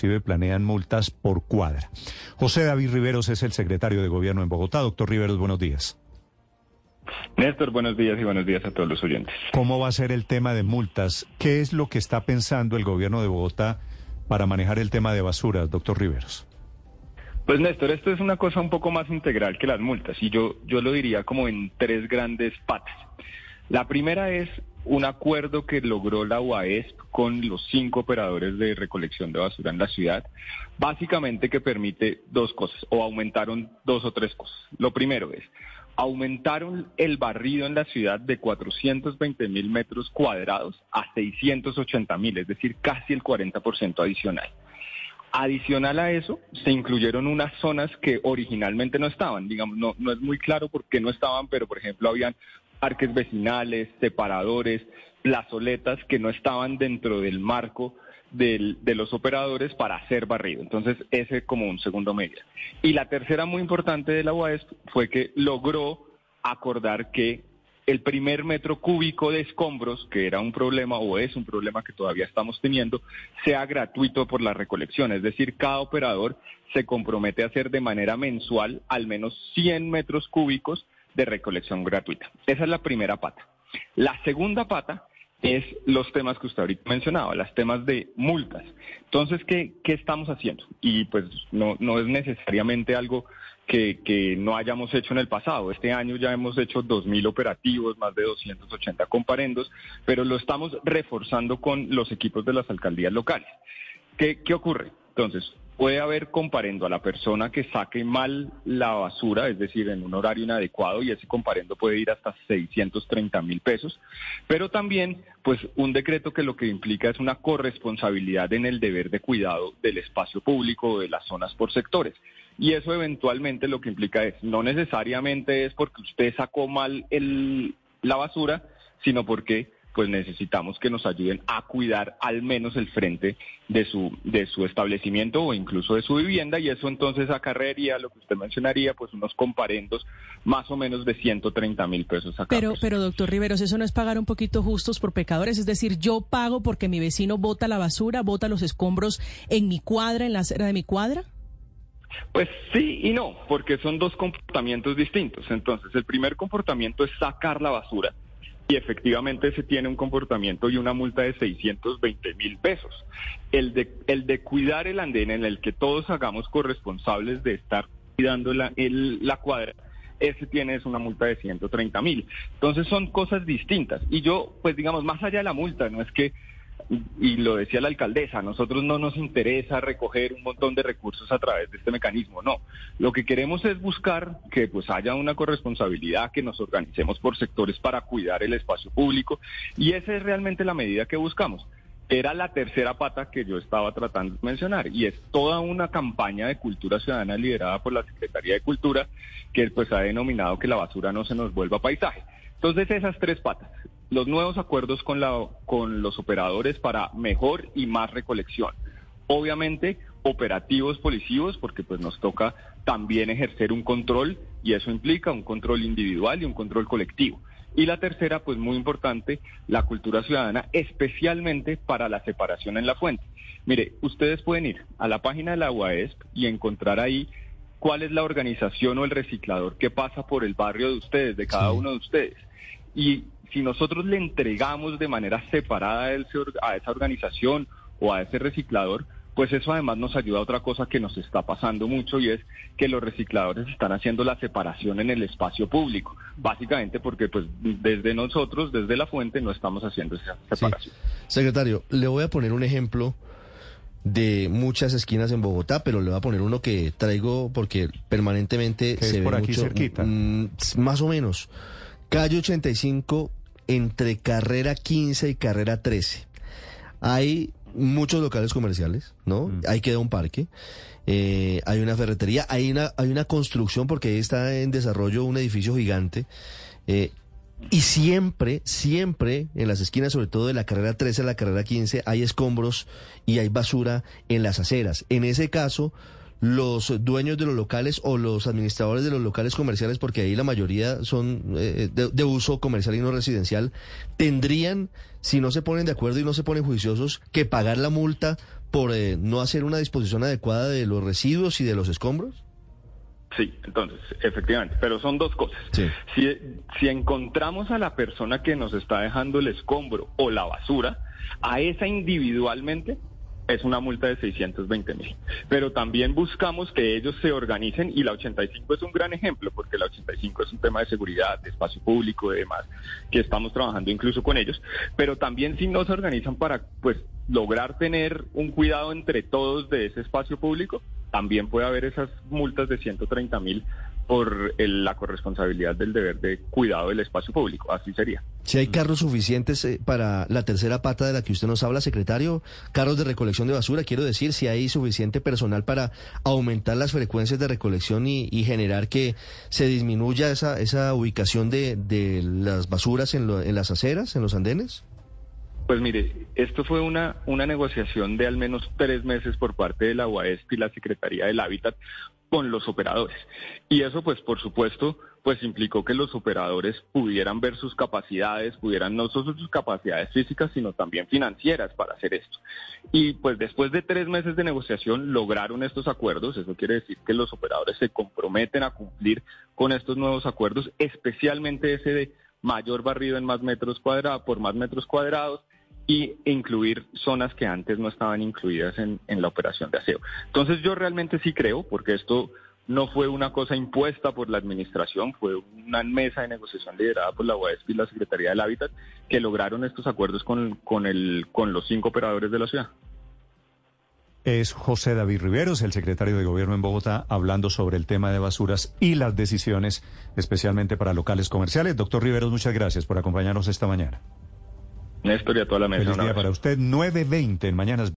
inclusive planean multas por cuadra. José David Riveros es el secretario de Gobierno en Bogotá. Doctor Riveros, buenos días. Néstor, buenos días y buenos días a todos los oyentes. ¿Cómo va a ser el tema de multas? ¿Qué es lo que está pensando el Gobierno de Bogotá para manejar el tema de basuras, doctor Riveros? Pues Néstor, esto es una cosa un poco más integral que las multas y yo, yo lo diría como en tres grandes patas. La primera es un acuerdo que logró la UAESP con los cinco operadores de recolección de basura en la ciudad, básicamente que permite dos cosas, o aumentaron dos o tres cosas. Lo primero es, aumentaron el barrido en la ciudad de 420 mil metros cuadrados a 680 mil, es decir, casi el 40% adicional. Adicional a eso, se incluyeron unas zonas que originalmente no estaban. Digamos, no, no es muy claro por qué no estaban, pero por ejemplo habían parques vecinales, separadores, plazoletas que no estaban dentro del marco de los operadores para hacer barrido. Entonces, ese como un segundo medida. Y la tercera muy importante de la UAS fue que logró acordar que el primer metro cúbico de escombros, que era un problema o es un problema que todavía estamos teniendo, sea gratuito por la recolección. Es decir, cada operador se compromete a hacer de manera mensual al menos 100 metros cúbicos de recolección gratuita. Esa es la primera pata. La segunda pata es los temas que usted ahorita mencionaba, los temas de multas. Entonces, ¿qué, qué estamos haciendo? Y pues no, no es necesariamente algo que, que, no hayamos hecho en el pasado. Este año ya hemos hecho 2.000 operativos, más de 280 comparendos, pero lo estamos reforzando con los equipos de las alcaldías locales. ¿Qué, qué ocurre? Entonces, puede haber comparendo a la persona que saque mal la basura, es decir, en un horario inadecuado, y ese comparendo puede ir hasta 630 mil pesos, pero también, pues, un decreto que lo que implica es una corresponsabilidad en el deber de cuidado del espacio público, de las zonas por sectores. Y eso eventualmente lo que implica es, no necesariamente es porque usted sacó mal el, la basura, sino porque pues necesitamos que nos ayuden a cuidar al menos el frente de su, de su establecimiento o incluso de su vivienda y eso entonces acarrearía lo que usted mencionaría, pues unos comparendos más o menos de 130 mil pesos a Pero, pero doctor Riveros, eso no es pagar un poquito justos por pecadores, es decir, yo pago porque mi vecino bota la basura, bota los escombros en mi cuadra, en la acera de mi cuadra. Pues sí y no, porque son dos comportamientos distintos. Entonces, el primer comportamiento es sacar la basura y efectivamente se tiene un comportamiento y una multa de 620 mil pesos. El de, el de cuidar el andén en el que todos hagamos corresponsables de estar cuidando la, la cuadra, ese tiene es una multa de 130 mil. Entonces son cosas distintas. Y yo, pues digamos, más allá de la multa, no es que y lo decía la alcaldesa, a nosotros no nos interesa recoger un montón de recursos a través de este mecanismo, no. Lo que queremos es buscar que pues haya una corresponsabilidad, que nos organicemos por sectores para cuidar el espacio público y esa es realmente la medida que buscamos. Era la tercera pata que yo estaba tratando de mencionar y es toda una campaña de cultura ciudadana liderada por la Secretaría de Cultura que pues ha denominado que la basura no se nos vuelva paisaje. Entonces esas tres patas, los nuevos acuerdos con, la, con los operadores para mejor y más recolección. Obviamente, operativos policivos, porque pues nos toca también ejercer un control y eso implica un control individual y un control colectivo. Y la tercera, pues muy importante, la cultura ciudadana, especialmente para la separación en la fuente. Mire, ustedes pueden ir a la página de la UAESP y encontrar ahí cuál es la organización o el reciclador que pasa por el barrio de ustedes, de cada uno de ustedes. Y si nosotros le entregamos de manera separada a esa organización o a ese reciclador, pues eso además nos ayuda a otra cosa que nos está pasando mucho y es que los recicladores están haciendo la separación en el espacio público, básicamente porque pues desde nosotros, desde la fuente, no estamos haciendo esa separación. Secretario, le voy a poner un ejemplo de muchas esquinas en Bogotá, pero le voy a poner uno que traigo porque permanentemente se ve por aquí mucho, cerquita. mm, más o menos. Calle 85 entre carrera 15 y carrera 13. Hay muchos locales comerciales, ¿no? Mm. Ahí queda un parque. eh, hay una ferretería, hay una, hay una construcción porque ahí está en desarrollo un edificio gigante. eh, y siempre, siempre en las esquinas, sobre todo de la carrera 13 a la carrera 15, hay escombros y hay basura en las aceras. En ese caso, los dueños de los locales o los administradores de los locales comerciales, porque ahí la mayoría son eh, de, uso comercial y no residencial, tendrían, si no se ponen de acuerdo y no se ponen juiciosos, que pagar la multa por eh, no hacer una disposición adecuada de los residuos y de los escombros? Sí, entonces, efectivamente, pero son dos cosas. Si, si encontramos a la persona que nos está dejando el escombro o la basura, a esa individualmente es una multa de 620 mil. Pero también buscamos que ellos se organicen y la 85 es un gran ejemplo porque la 85 es un tema de seguridad, de espacio público y demás, que estamos trabajando incluso con ellos. Pero también si no se organizan para pues lograr tener un cuidado entre todos de ese espacio público, también puede haber esas multas de 130 mil por la corresponsabilidad del deber de cuidado del espacio público. Así sería. Si hay carros suficientes eh, para la tercera pata de la que usted nos habla, secretario, carros de recolección de basura, quiero decir, si hay suficiente personal para aumentar las frecuencias de recolección y, generar que se disminuya esa, esa ubicación de, de las basuras en, en las aceras, en los andenes. Pues mire, esto fue una, una negociación de al menos tres meses por parte de la UASP y la Secretaría del Hábitat con los operadores. Y eso, pues, por supuesto, pues implicó que los operadores pudieran ver sus capacidades, pudieran no solo sus capacidades físicas, sino también financieras para hacer esto. Y pues después de tres meses de negociación lograron estos acuerdos. Eso quiere decir que los operadores se comprometen a cumplir con estos nuevos acuerdos, especialmente ese de mayor barrido en más metros cuadrados, por más metros cuadrados, y incluir zonas que antes no estaban incluidas en, la operación de aseo. Entonces yo realmente sí creo, porque esto no fue una cosa impuesta por la administración, fue una mesa de negociación liderada por la UASP y la Secretaría del Hábitat que lograron estos acuerdos con, con, los cinco operadores de la ciudad. Es José David Riveros, el secretario de Gobierno en Bogotá, hablando sobre el tema de basuras y las decisiones, especialmente para locales comerciales. Doctor Riveros, muchas gracias por acompañarnos esta mañana. Néstor y a toda la mesa. Feliz día para usted, 9.20 en Mañanas